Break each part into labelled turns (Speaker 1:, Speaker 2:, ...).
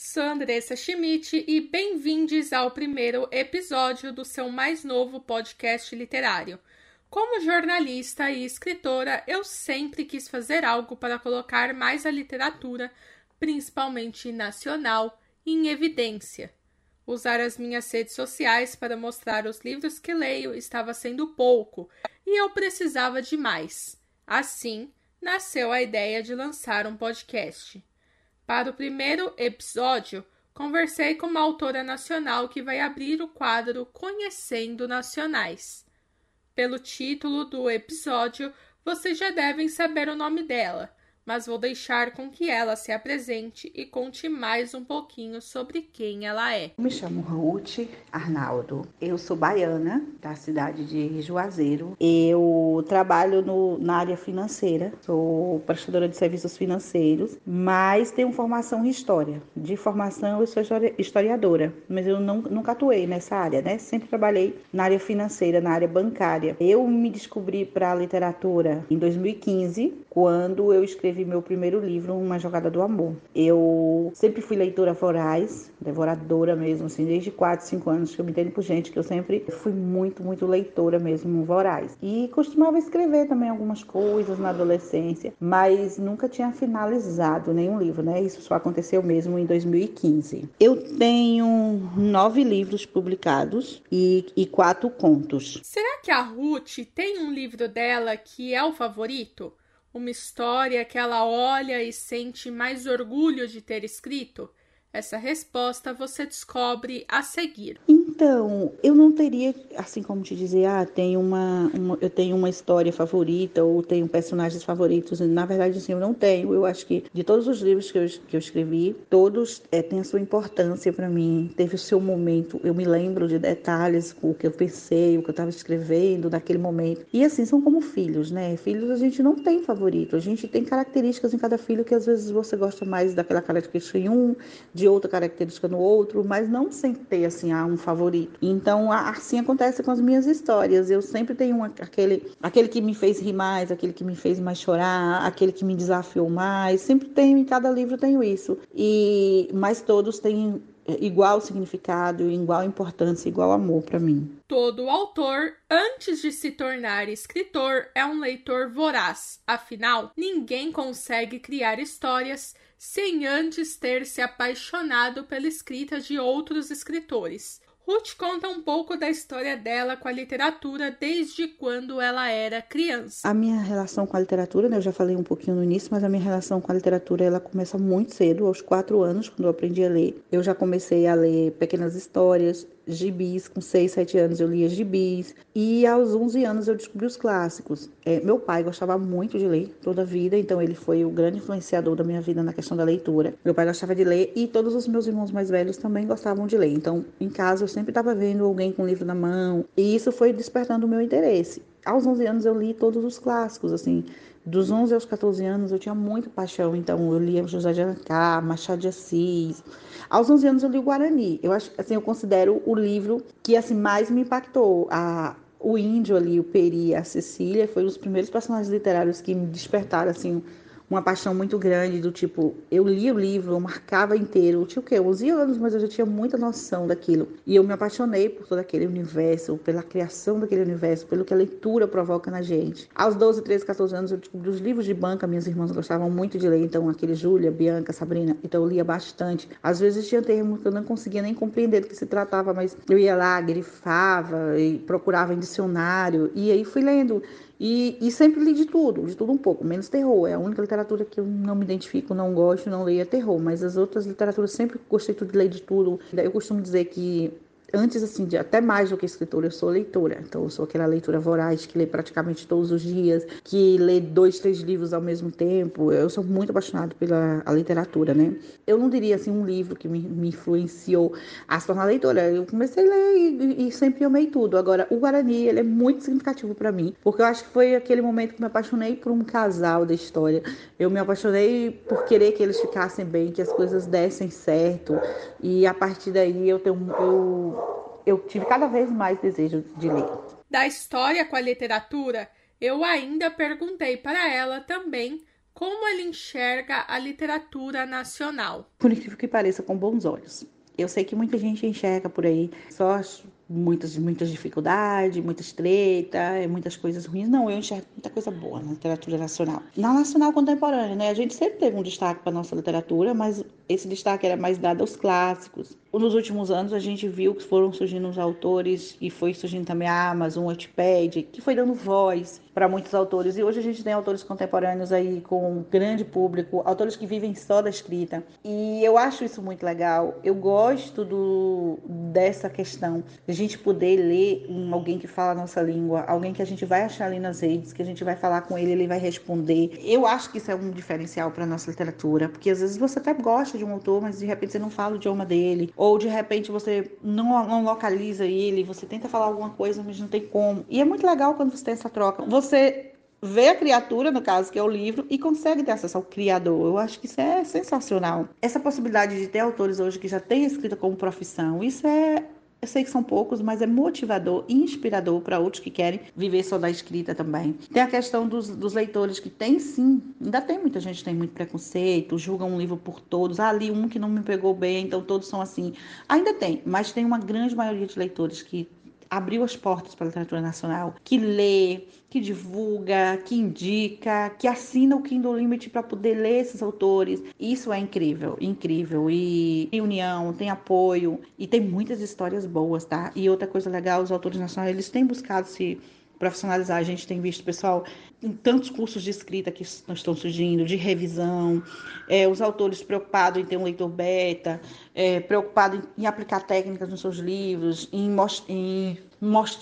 Speaker 1: Sou Andressa Schmidt e bem-vindos ao primeiro episódio do seu mais novo podcast literário. Como jornalista e escritora, eu sempre quis fazer algo para colocar mais a literatura, principalmente nacional, em evidência. Usar as minhas redes sociais para mostrar os livros que leio estava sendo pouco e eu precisava de mais. Assim, nasceu a ideia de lançar um podcast. Para o primeiro episódio, conversei com uma autora nacional que vai abrir o quadro Conhecendo Nacionais. Pelo título do episódio, vocês já devem saber o nome dela mas vou deixar com que ela se apresente e conte mais um pouquinho sobre quem ela é.
Speaker 2: Me chamo Ruth Arnaldo. Eu sou baiana, da cidade de Juazeiro. Eu trabalho no, na área financeira, sou prestadora de serviços financeiros, mas tenho formação em história. De formação, eu sou historiadora, mas eu não, nunca atuei nessa área, né? Sempre trabalhei na área financeira, na área bancária. Eu me descobri para a literatura em 2015, quando eu escrevi meu primeiro livro, Uma Jogada do Amor. Eu sempre fui leitora voraz, devoradora mesmo, assim, desde 4, 5 anos que eu me entendo por gente, que eu sempre fui muito, muito leitora mesmo, voraz. E costumava escrever também algumas coisas na adolescência, mas nunca tinha finalizado nenhum livro, né? Isso só aconteceu mesmo em 2015. Eu tenho nove livros publicados e, e quatro contos.
Speaker 1: Será que a Ruth tem um livro dela que é o favorito? Uma história que ela olha e sente mais orgulho de ter escrito? Essa resposta você descobre a seguir.
Speaker 2: Então, eu não teria, assim como te dizer, ah, tenho uma, uma, eu tenho uma história favorita ou tenho personagens favoritos. Na verdade, assim, eu não tenho. Eu acho que de todos os livros que eu, que eu escrevi, todos é, têm a sua importância para mim. Teve o seu momento. Eu me lembro de detalhes, o que eu pensei, o que eu estava escrevendo naquele momento. E assim, são como filhos, né? Filhos a gente não tem favorito. A gente tem características em cada filho que às vezes você gosta mais daquela característica em um, de outra característica no outro, mas não sem ter assim ah, um favorito. Então assim acontece com as minhas histórias. Eu sempre tenho aquele aquele que me fez rir mais, aquele que me fez mais chorar, aquele que me desafiou mais. Sempre tenho em cada livro tenho isso. E mas todos têm igual significado, igual importância, igual amor para mim.
Speaker 1: Todo autor, antes de se tornar escritor, é um leitor voraz. Afinal, ninguém consegue criar histórias sem antes ter se apaixonado pela escrita de outros escritores. Ruth conta um pouco da história dela com a literatura desde quando ela era criança.
Speaker 2: A minha relação com a literatura, né, eu já falei um pouquinho no início, mas a minha relação com a literatura ela começa muito cedo, aos quatro anos, quando eu aprendi a ler. Eu já comecei a ler pequenas histórias, gibis, com 6, 7 anos eu lia gibis, e aos 11 anos eu descobri os clássicos. É, meu pai gostava muito de ler toda a vida, então ele foi o grande influenciador da minha vida na questão da leitura. Meu pai gostava de ler e todos os meus irmãos mais velhos também gostavam de ler. Então, em casa eu sempre estava vendo alguém com um livro na mão, e isso foi despertando o meu interesse. Aos 11 anos eu li todos os clássicos, assim, dos 11 aos 14 anos eu tinha muita paixão, então eu lia José de Alencar, Machado de Assis. Aos 11 anos eu li o Guarani. Eu acho, assim, eu considero o livro que assim mais me impactou. A o índio ali, o Peri, a Cecília, foi um dos primeiros personagens literários que me despertaram assim uma paixão muito grande do tipo, eu li o livro, eu marcava inteiro, eu tinha o quê? 11 anos, mas eu já tinha muita noção daquilo. E eu me apaixonei por todo aquele universo, pela criação daquele universo, pelo que a leitura provoca na gente. Aos 12, 13, 14 anos eu descobri os livros de banca, minhas irmãs gostavam muito de ler, então aquele Júlia, Bianca, Sabrina, então eu lia bastante. Às vezes tinha termos que eu não conseguia nem compreender do que se tratava, mas eu ia lá, grifava e procurava em dicionário, e aí fui lendo e, e, sempre li de tudo, de tudo um pouco, menos terror. É a única literatura que eu não me identifico, não gosto, não leio é terror. Mas as outras literaturas sempre gostei de ler de tudo. Eu costumo dizer que antes assim de até mais do que escritora eu sou leitora. Então eu sou aquela leitura voraz que lê praticamente todos os dias que lê dois três livros ao mesmo tempo. Eu sou muito apaixonada pela literatura né? Eu não diria assim um livro que me, me influenciou a se tornar leitora. Eu comecei a ler e, e, sempre amei tudo. Agora o Guarani ele é muito significativo para mim porque eu acho que foi aquele momento que me apaixonei por um casal da história. Eu me apaixonei por querer que eles ficassem bem que as coisas dessem certo. E a partir daí eu tenho eu eu tive cada vez mais desejo de ler.
Speaker 1: Da história com a literatura, eu ainda perguntei para ela também como ele enxerga a literatura nacional.
Speaker 2: Por incrível que pareça, com bons olhos. Eu sei que muita gente enxerga por aí só muitas, muitas dificuldades, muitas treta, muitas coisas ruins. Não, eu enxergo muita coisa boa na literatura nacional. Na nacional contemporânea, né? A gente sempre teve um destaque para nossa literatura, mas esse destaque era mais dado aos clássicos. Nos últimos anos a gente viu que foram surgindo os autores e foi surgindo também a Amazon, o Wattpad, que foi dando voz para muitos autores. E hoje a gente tem autores contemporâneos aí com um grande público, autores que vivem só da escrita. E eu acho isso muito legal. Eu gosto do, dessa questão de a gente poder ler um, alguém que fala a nossa língua, alguém que a gente vai achar ali nas redes, que a gente vai falar com ele, ele vai responder. Eu acho que isso é um diferencial para nossa literatura, porque às vezes você até gosta de um autor, mas de repente você não fala o idioma dele, ou de repente você não, não localiza ele, você tenta falar alguma coisa, mas não tem como. E é muito legal quando você tem essa troca. Você vê a criatura, no caso, que é o livro, e consegue ter acesso ao criador. Eu acho que isso é sensacional. Essa possibilidade de ter autores hoje que já têm escrita como profissão, isso é eu sei que são poucos, mas é motivador e inspirador para outros que querem viver só da escrita também. Tem a questão dos, dos, leitores que tem sim, ainda tem muita gente que tem muito preconceito, julga um livro por todos. Ah, ali um que não me pegou bem, então todos são assim. Ainda tem, mas tem uma grande maioria de leitores que abriu as portas para a literatura nacional, que lê, que divulga, que indica, que assina o Kindle Limit para poder ler esses autores. Isso é incrível, incrível. E tem união, tem apoio e tem muitas histórias boas, tá? E outra coisa legal, os autores nacionais, eles têm buscado se profissionalizar. A gente tem visto pessoal em tantos cursos de escrita que estão surgindo, de revisão, é, os autores preocupados em ter um leitor beta, é, preocupados em, em, aplicar técnicas nos seus livros, em, em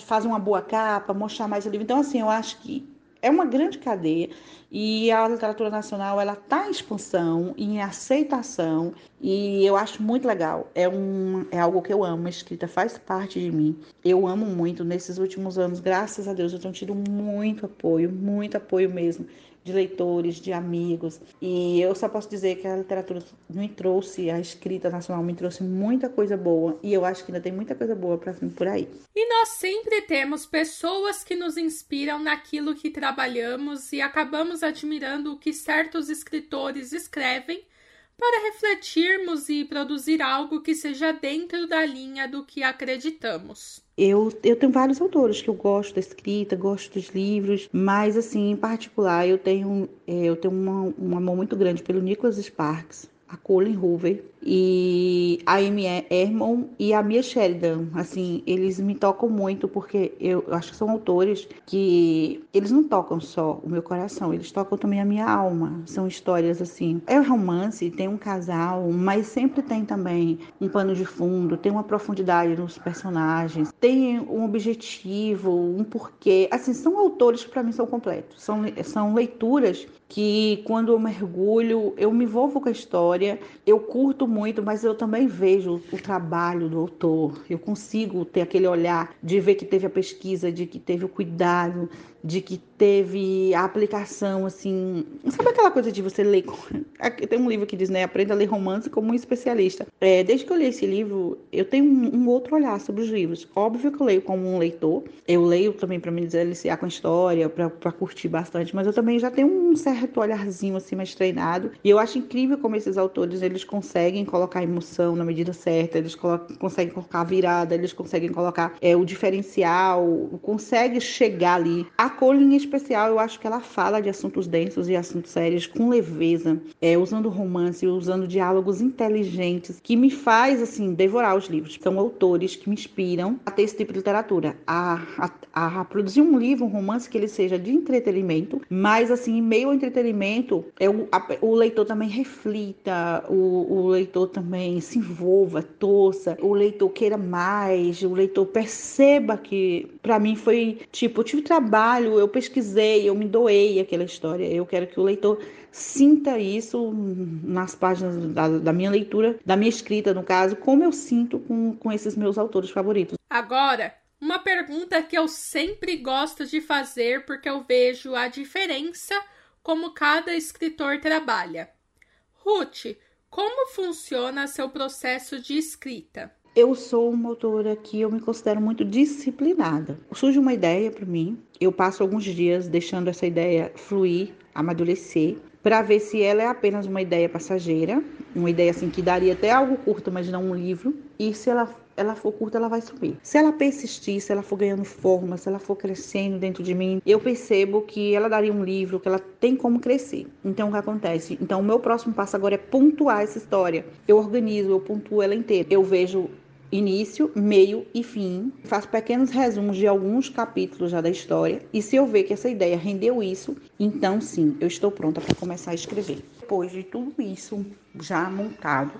Speaker 2: fazer uma boa capa, mostrar mais o livro. Então, assim, eu acho que é uma grande cadeia e a literatura nacional ela está em expansão, em aceitação e eu acho muito legal. É, um, é algo que eu amo, a escrita faz parte de mim. Eu amo muito. Nesses últimos anos, graças a Deus, eu tenho tido muito apoio, muito apoio mesmo de leitores, de amigos. E eu só posso dizer que a literatura me trouxe, a escrita nacional me trouxe muita coisa boa. E eu acho que ainda tem muita coisa boa para vir por aí.
Speaker 1: E nós sempre temos pessoas que nos inspiram naquilo que trabalhamos e acabamos admirando o que certos escritores escrevem para refletirmos e produzir algo que seja dentro da linha do que acreditamos.
Speaker 2: Eu, eu tenho vários autores que eu gosto da escrita, gosto dos livros, mas assim, em particular, eu tenho, é, eu tenho uma, um amor muito grande pelo Nicholas Sparks, a Colin Hoover e a Amy Herman e a Mia Sheridan. Assim, eles me tocam muito porque eu acho que são autores que eles não tocam só o meu coração, eles tocam também a minha alma. São histórias assim, é um romance, tem um casal, mas sempre tem também um pano de fundo, tem uma profundidade nos personagens, tem um objetivo, um porquê. Assim, são autores que para mim são completos. São, são leituras que quando eu mergulho, eu me envolvo com a história, eu curto muito, mas eu também vejo o trabalho do autor. Eu consigo ter aquele olhar de ver que teve a pesquisa, de que teve o cuidado, de que teve a aplicação, assim. Sabe aquela coisa de você ler? Tem um livro que diz, né? Aprenda a ler romance como um especialista. É, desde que eu li esse livro, eu tenho um, um, outro olhar sobre os livros. Óbvio que eu leio como um leitor. Eu leio também para me deliciar com a história, para curtir bastante, mas eu também já tenho um certo olharzinho assim mais treinado. E eu acho incrível como esses autores eles conseguem colocar emoção na medida certa, eles conseguem colocar virada, eles conseguem colocar é, o diferencial, conseguem chegar ali. A Colin, em especial, eu acho que ela fala de assuntos densos e assuntos sérios com leveza, é, usando romance, usando diálogos inteligentes, que me faz, assim, devorar os livros. São autores que me inspiram a ter esse tipo de literatura, a, a, a produzir um livro, um romance que ele seja de entretenimento, mas, assim, em meio ao entretenimento, é o, a, o leitor também reflita, o, o leitor também se envolva, torça, o leitor queira mais, o leitor perceba que, para mim, foi, tipo, eu tive trabalho trabalho, eu pesquisei, eu me doei aquela história. Eu quero que o leitor sinta isso nas páginas da, da, minha leitura, da minha escrita, no caso, como eu sinto com, com esses meus autores favoritos.
Speaker 1: Agora, uma pergunta que eu sempre gosto de fazer porque eu vejo a diferença como cada escritor trabalha. Ruth, como funciona seu processo de escrita?
Speaker 2: Eu sou uma autora que eu me considero muito disciplinada. Surge uma ideia para mim, eu passo alguns dias deixando essa ideia fluir, amadurecer, para ver se ela é apenas uma ideia passageira, uma ideia assim que daria até algo curto, mas não um livro, e se ela ela for curta, ela vai subir. Se ela persistir, se ela for ganhando forma, se ela for crescendo dentro de mim, eu percebo que ela daria um livro, que ela tem como crescer. Então, o que acontece? Então, o meu próximo passo agora é pontuar essa história. Eu organizo, eu pontuo ela inteira. Eu vejo início, meio e fim. Faço pequenos resumos de alguns capítulos já da história. E se eu ver que essa ideia rendeu isso, então sim, eu estou pronta para começar a escrever. Depois de tudo isso já montado,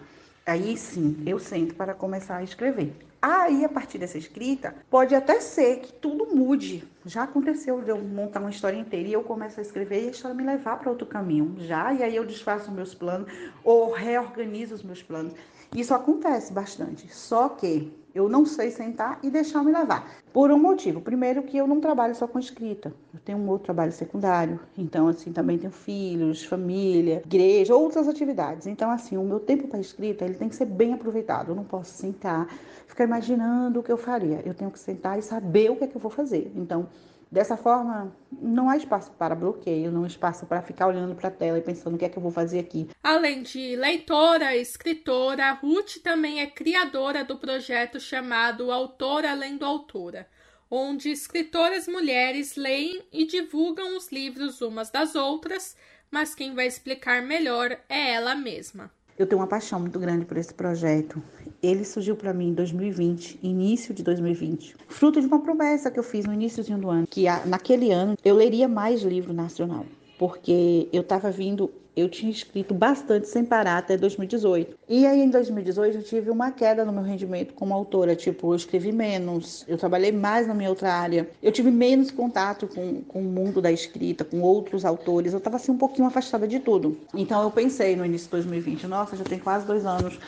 Speaker 2: aí sim eu sento para começar a escrever. Aí, a partir dessa escrita, pode até ser que tudo mude. Já aconteceu de eu montar uma história inteira e eu começo a escrever e a história me levar para outro caminho. Já, e aí eu desfaço meus planos ou reorganizo os meus planos. Isso acontece bastante. Só que eu não sei sentar e deixar me levar. Por um motivo. Primeiro que eu não trabalho só com escrita. Eu tenho um outro trabalho secundário. Então, assim, também tenho filhos, família, igreja, outras atividades. Então, assim, o meu tempo para escrita, ele tem que ser bem aproveitado. Eu não posso sentar, ficar imaginando o que eu faria. Eu tenho que sentar e saber o que é que eu vou fazer. Então, Dessa forma, não há espaço para bloqueio, não há espaço para ficar olhando para a tela e pensando o que é que eu vou fazer aqui.
Speaker 1: Além de leitora, escritora, Ruth também é criadora do projeto chamado Autora Lendo Autora, onde escritoras mulheres leem e divulgam os livros umas das outras, mas quem vai explicar melhor é ela mesma.
Speaker 2: Eu tenho uma paixão muito grande por esse projeto. Ele surgiu para mim em 2020, início de 2020, fruto de uma promessa que eu fiz no iníciozinho do ano, que naquele ano eu leria mais livro nacional, porque eu estava vindo eu tinha escrito bastante sem parar até 2018. E aí em 2018 eu tive uma queda no meu rendimento como autora, tipo, eu escrevi menos, eu trabalhei mais na minha outra área, eu tive menos contato com, com o mundo da escrita, com outros autores, eu estava assim um pouquinho afastada de tudo. Então eu pensei no início de 2020, nossa, já tem quase dois anos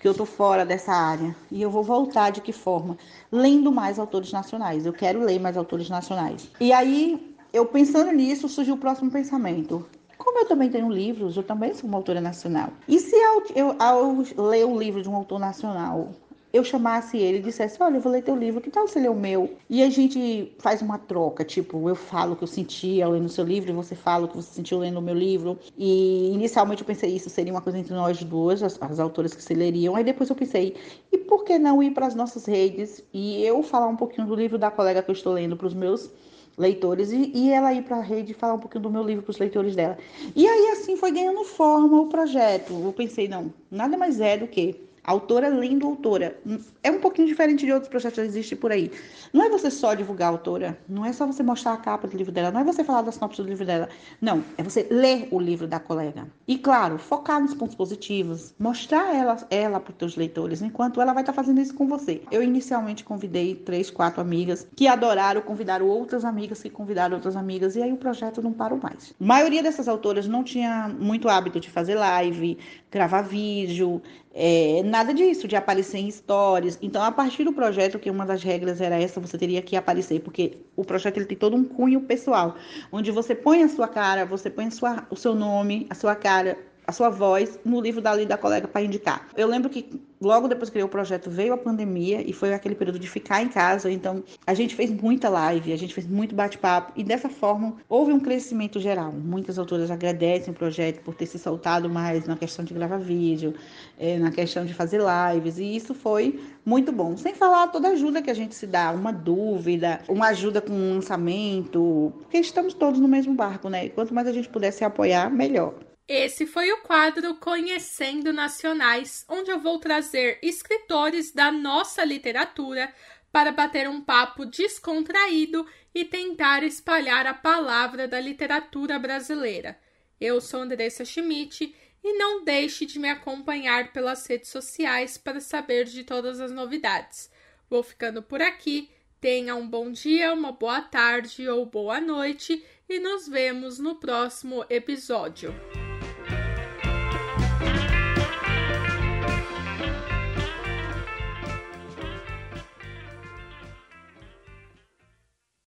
Speaker 2: que eu tô fora dessa área e eu vou voltar de que forma? Lendo mais autores nacionais. Eu quero ler mais autores nacionais. E aí, eu pensando nisso, surgiu o próximo pensamento. Como eu também tenho livros, eu também sou uma autora nacional. E se eu, eu ao ler o livro de um autor nacional, eu chamasse ele e dissesse: Olha, eu vou ler teu livro, que tal você ler o meu? E a gente faz uma troca, tipo, eu falo o que eu senti ao ler no seu livro, e você fala o que você sentiu lendo o meu livro. E inicialmente eu pensei isso seria uma coisa entre nós duas, as, as autoras que se leriam. Aí depois eu pensei: e por que não ir para as nossas redes e eu falar um pouquinho do livro da colega que eu estou lendo para os meus leitores e, e ela ir para a rede falar um pouquinho do meu livro para os leitores dela. E aí assim foi ganhando forma o projeto. Eu pensei, não, nada mais é do que Autora lendo autora. É um pouquinho diferente de outros projetos que existem por aí. Não é você só divulgar a autora, não é só você mostrar a capa do livro dela, não é você falar das sinopse do livro dela. Não, é você ler o livro da colega. E claro, focar nos pontos positivos, mostrar ela, ela para os teus leitores, enquanto ela vai estar tá fazendo isso com você. Eu inicialmente convidei três, quatro amigas que adoraram, convidaram outras amigas que convidaram outras amigas, e aí o projeto não parou mais. A maioria dessas autoras não tinha muito hábito de fazer live, gravar vídeo, é, nada disso, de aparecer em stories. Então, a partir do projeto, que uma das regras era essa, você teria que aparecer, porque o projeto ele tem todo um cunho pessoal, onde você põe a sua cara, você põe sua, o seu nome, a sua cara, a sua voz no livro da da colega para indicar. Eu lembro que logo depois que o projeto veio a pandemia e foi aquele período de ficar em casa, então a gente fez muita live, a gente fez muito bate-papo e dessa forma houve um crescimento geral. Muitas autoras agradecem o projeto por ter se soltado mais na questão de gravar vídeo, é, na questão de fazer lives e isso foi muito bom. Sem falar toda a ajuda que a gente se dá, uma dúvida, uma ajuda com um lançamento, porque estamos todos no mesmo barco, né? E quanto mais a gente puder se apoiar, melhor.
Speaker 1: Esse foi o quadro Conhecendo Nacionais, onde eu vou trazer escritores da nossa literatura para bater um papo descontraído e tentar espalhar a palavra da literatura brasileira. Eu sou Andressa Schmidt e não deixe de me acompanhar pelas redes sociais para saber de todas as novidades. Vou ficando por aqui. Tenha um bom dia, uma boa tarde ou boa noite e nos vemos no próximo episódio.